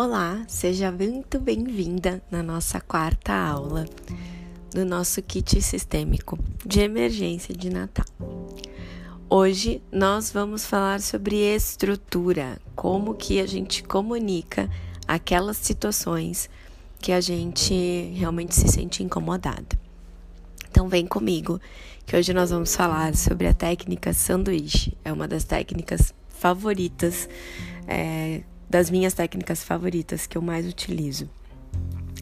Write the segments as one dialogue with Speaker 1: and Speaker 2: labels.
Speaker 1: Olá, seja muito bem-vinda na nossa quarta aula do nosso kit sistêmico de emergência de Natal. Hoje nós vamos falar sobre estrutura, como que a gente comunica aquelas situações que a gente realmente se sente incomodada. Então vem comigo, que hoje nós vamos falar sobre a técnica sanduíche. É uma das técnicas favoritas é, das minhas técnicas favoritas que eu mais utilizo.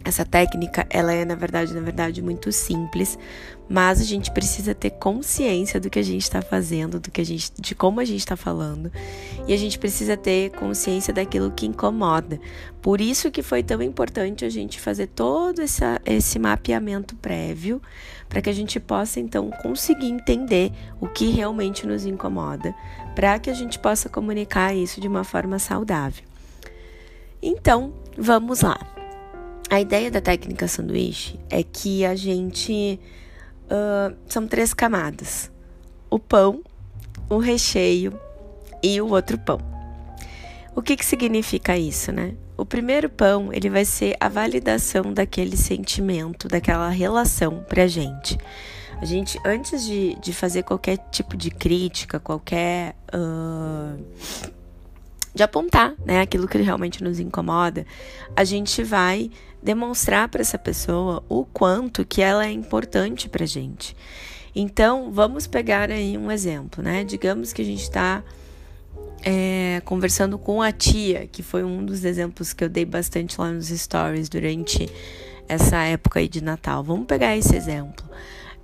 Speaker 1: Essa técnica, ela é na verdade, na verdade muito simples, mas a gente precisa ter consciência do que a gente está fazendo, do que a gente, de como a gente está falando, e a gente precisa ter consciência daquilo que incomoda. Por isso que foi tão importante a gente fazer todo essa, esse mapeamento prévio, para que a gente possa então conseguir entender o que realmente nos incomoda, para que a gente possa comunicar isso de uma forma saudável. Então, vamos lá. A ideia da técnica sanduíche é que a gente. Uh, são três camadas: o pão, o recheio e o outro pão. O que, que significa isso, né? O primeiro pão ele vai ser a validação daquele sentimento, daquela relação pra gente. A gente, antes de, de fazer qualquer tipo de crítica, qualquer. Uh, de apontar, né, aquilo que realmente nos incomoda, a gente vai demonstrar para essa pessoa o quanto que ela é importante para gente. Então, vamos pegar aí um exemplo, né? Digamos que a gente está é, conversando com a tia, que foi um dos exemplos que eu dei bastante lá nos stories durante essa época aí de Natal. Vamos pegar esse exemplo.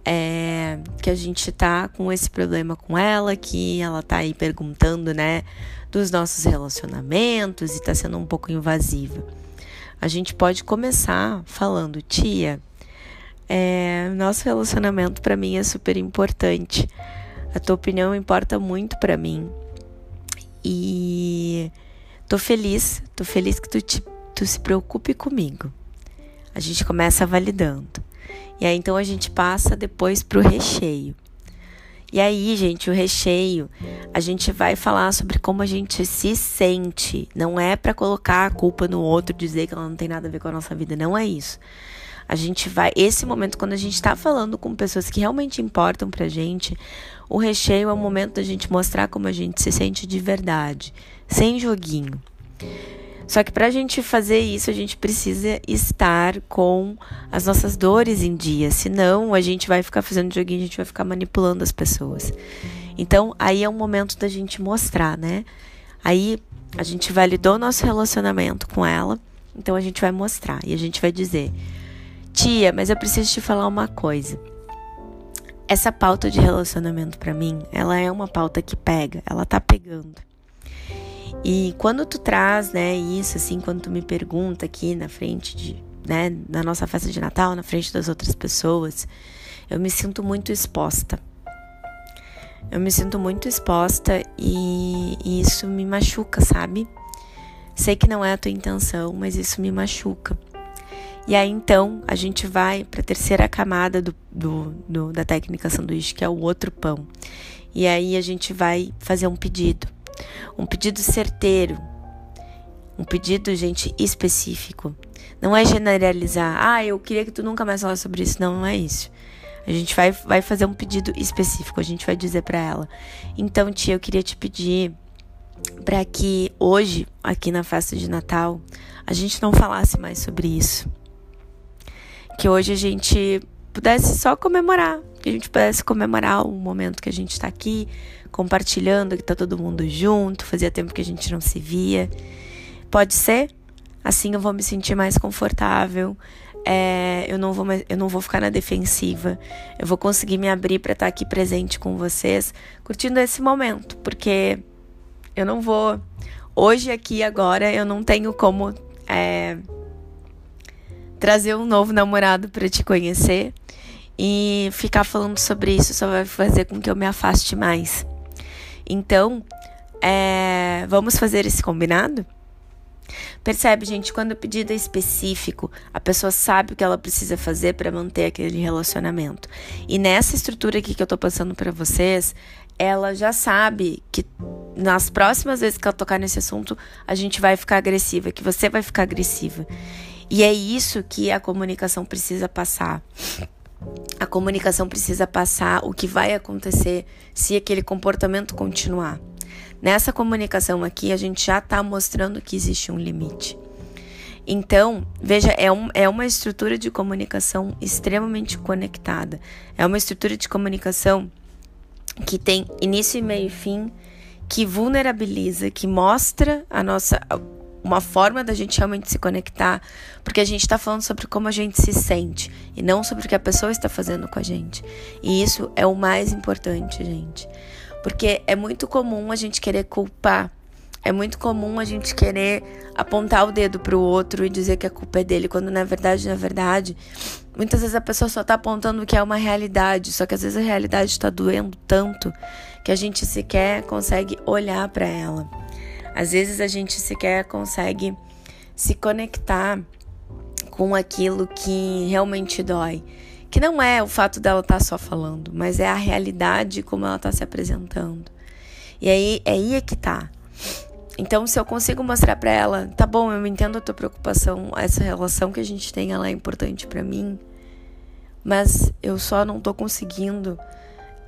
Speaker 1: É, que a gente tá com esse problema com ela, que ela tá aí perguntando, né, dos nossos relacionamentos e tá sendo um pouco invasiva. A gente pode começar falando, tia, é, nosso relacionamento para mim é super importante. A tua opinião importa muito para mim. E tô feliz, tô feliz que tu, te, tu se preocupe comigo. A gente começa validando. E aí então a gente passa depois pro recheio. E aí, gente, o recheio, a gente vai falar sobre como a gente se sente. Não é para colocar a culpa no outro, dizer que ela não tem nada a ver com a nossa vida. Não é isso. A gente vai. Esse momento, quando a gente tá falando com pessoas que realmente importam pra gente, o recheio é o momento da gente mostrar como a gente se sente de verdade, sem joguinho. Só que para a gente fazer isso, a gente precisa estar com as nossas dores em dia. Senão, a gente vai ficar fazendo joguinho, a gente vai ficar manipulando as pessoas. Então, aí é o momento da gente mostrar, né? Aí a gente validou nosso relacionamento com ela, então a gente vai mostrar e a gente vai dizer: Tia, mas eu preciso te falar uma coisa. Essa pauta de relacionamento para mim, ela é uma pauta que pega, ela tá pegando. E quando tu traz, né, isso assim, quando tu me pergunta aqui na frente de, né, na nossa festa de Natal, na frente das outras pessoas, eu me sinto muito exposta. Eu me sinto muito exposta e, e isso me machuca, sabe? Sei que não é a tua intenção, mas isso me machuca. E aí então a gente vai para a terceira camada do, do, do, da técnica sanduíche, que é o outro pão. E aí a gente vai fazer um pedido. Um pedido certeiro. Um pedido, gente, específico. Não é generalizar. Ah, eu queria que tu nunca mais falasse sobre isso. Não, não é isso. A gente vai, vai fazer um pedido específico. A gente vai dizer para ela. Então, tia, eu queria te pedir para que hoje, aqui na festa de Natal, a gente não falasse mais sobre isso. Que hoje a gente pudesse só comemorar, que a gente pudesse comemorar o momento que a gente está aqui, compartilhando que tá todo mundo junto, fazia tempo que a gente não se via. Pode ser? Assim eu vou me sentir mais confortável. É, eu, não vou, eu não vou ficar na defensiva. Eu vou conseguir me abrir para estar tá aqui presente com vocês, curtindo esse momento, porque eu não vou. Hoje, aqui, agora, eu não tenho como é, trazer um novo namorado para te conhecer. E ficar falando sobre isso só vai fazer com que eu me afaste mais. Então, é, vamos fazer esse combinado? Percebe, gente, quando o pedido é específico, a pessoa sabe o que ela precisa fazer para manter aquele relacionamento. E nessa estrutura aqui que eu tô passando para vocês, ela já sabe que nas próximas vezes que eu tocar nesse assunto, a gente vai ficar agressiva, que você vai ficar agressiva. E é isso que a comunicação precisa passar. A comunicação precisa passar o que vai acontecer se aquele comportamento continuar. Nessa comunicação aqui, a gente já está mostrando que existe um limite. Então, veja, é, um, é uma estrutura de comunicação extremamente conectada. É uma estrutura de comunicação que tem início, meio e fim, que vulnerabiliza, que mostra a nossa uma forma da gente realmente se conectar, porque a gente está falando sobre como a gente se sente e não sobre o que a pessoa está fazendo com a gente. E isso é o mais importante, gente. Porque é muito comum a gente querer culpar é muito comum a gente querer apontar o dedo pro outro e dizer que a culpa é dele, quando na verdade, na verdade, muitas vezes a pessoa só tá apontando o que é uma realidade, só que às vezes a realidade está doendo tanto que a gente sequer consegue olhar para ela. Às vezes a gente sequer consegue se conectar com aquilo que realmente dói. Que não é o fato dela estar tá só falando, mas é a realidade como ela está se apresentando. E aí é aí é que tá. Então, se eu consigo mostrar para ela, tá bom, eu entendo a tua preocupação, essa relação que a gente tem, ela é importante para mim, mas eu só não tô conseguindo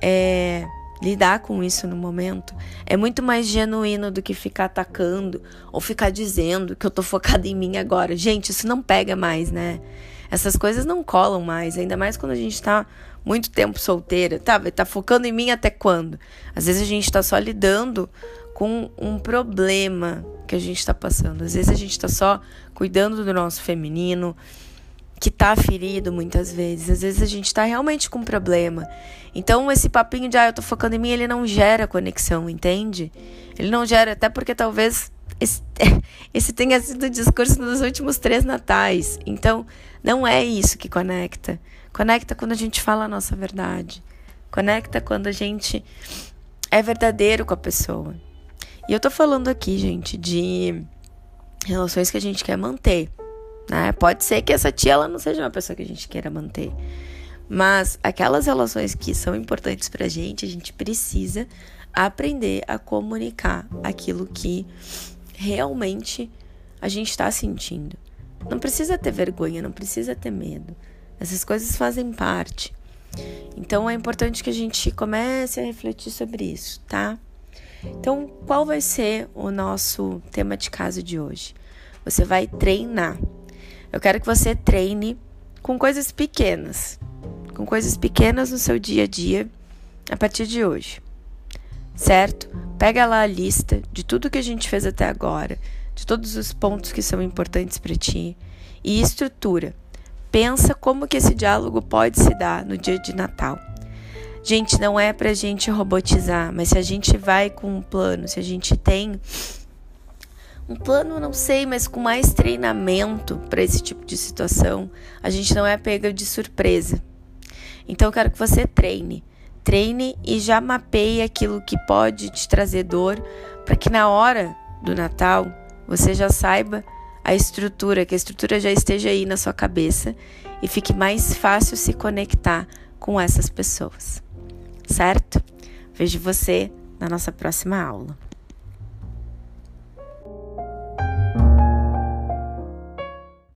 Speaker 1: é, lidar com isso no momento. É muito mais genuíno do que ficar atacando ou ficar dizendo que eu tô focada em mim agora. Gente, isso não pega mais, né? Essas coisas não colam mais, ainda mais quando a gente tá muito tempo solteira. Tá, tá focando em mim até quando? Às vezes a gente tá só lidando com um problema que a gente está passando. Às vezes a gente está só cuidando do nosso feminino, que tá ferido muitas vezes. Às vezes a gente tá realmente com um problema. Então esse papinho de ah, eu tô focando em mim, ele não gera conexão, entende? Ele não gera, até porque talvez esse, esse tenha sido o discurso dos últimos três natais. Então, não é isso que conecta. Conecta quando a gente fala a nossa verdade. Conecta quando a gente é verdadeiro com a pessoa. E eu tô falando aqui, gente, de relações que a gente quer manter. Né? Pode ser que essa tia ela não seja uma pessoa que a gente queira manter. Mas aquelas relações que são importantes pra gente, a gente precisa aprender a comunicar aquilo que realmente a gente está sentindo. Não precisa ter vergonha, não precisa ter medo. Essas coisas fazem parte. Então é importante que a gente comece a refletir sobre isso, tá? Então, qual vai ser o nosso tema de casa de hoje? Você vai treinar. Eu quero que você treine com coisas pequenas, com coisas pequenas no seu dia a dia a partir de hoje. Certo? Pega lá a lista de tudo que a gente fez até agora, de todos os pontos que são importantes para ti e estrutura. Pensa como que esse diálogo pode se dar no dia de Natal. Gente, não é pra gente robotizar, mas se a gente vai com um plano, se a gente tem um plano, não sei, mas com mais treinamento para esse tipo de situação, a gente não é pega de surpresa. Então eu quero que você treine. Treine e já mapeie aquilo que pode te trazer dor, para que na hora do Natal você já saiba a estrutura, que a estrutura já esteja aí na sua cabeça e fique mais fácil se conectar com essas pessoas certo? Vejo você na nossa próxima aula.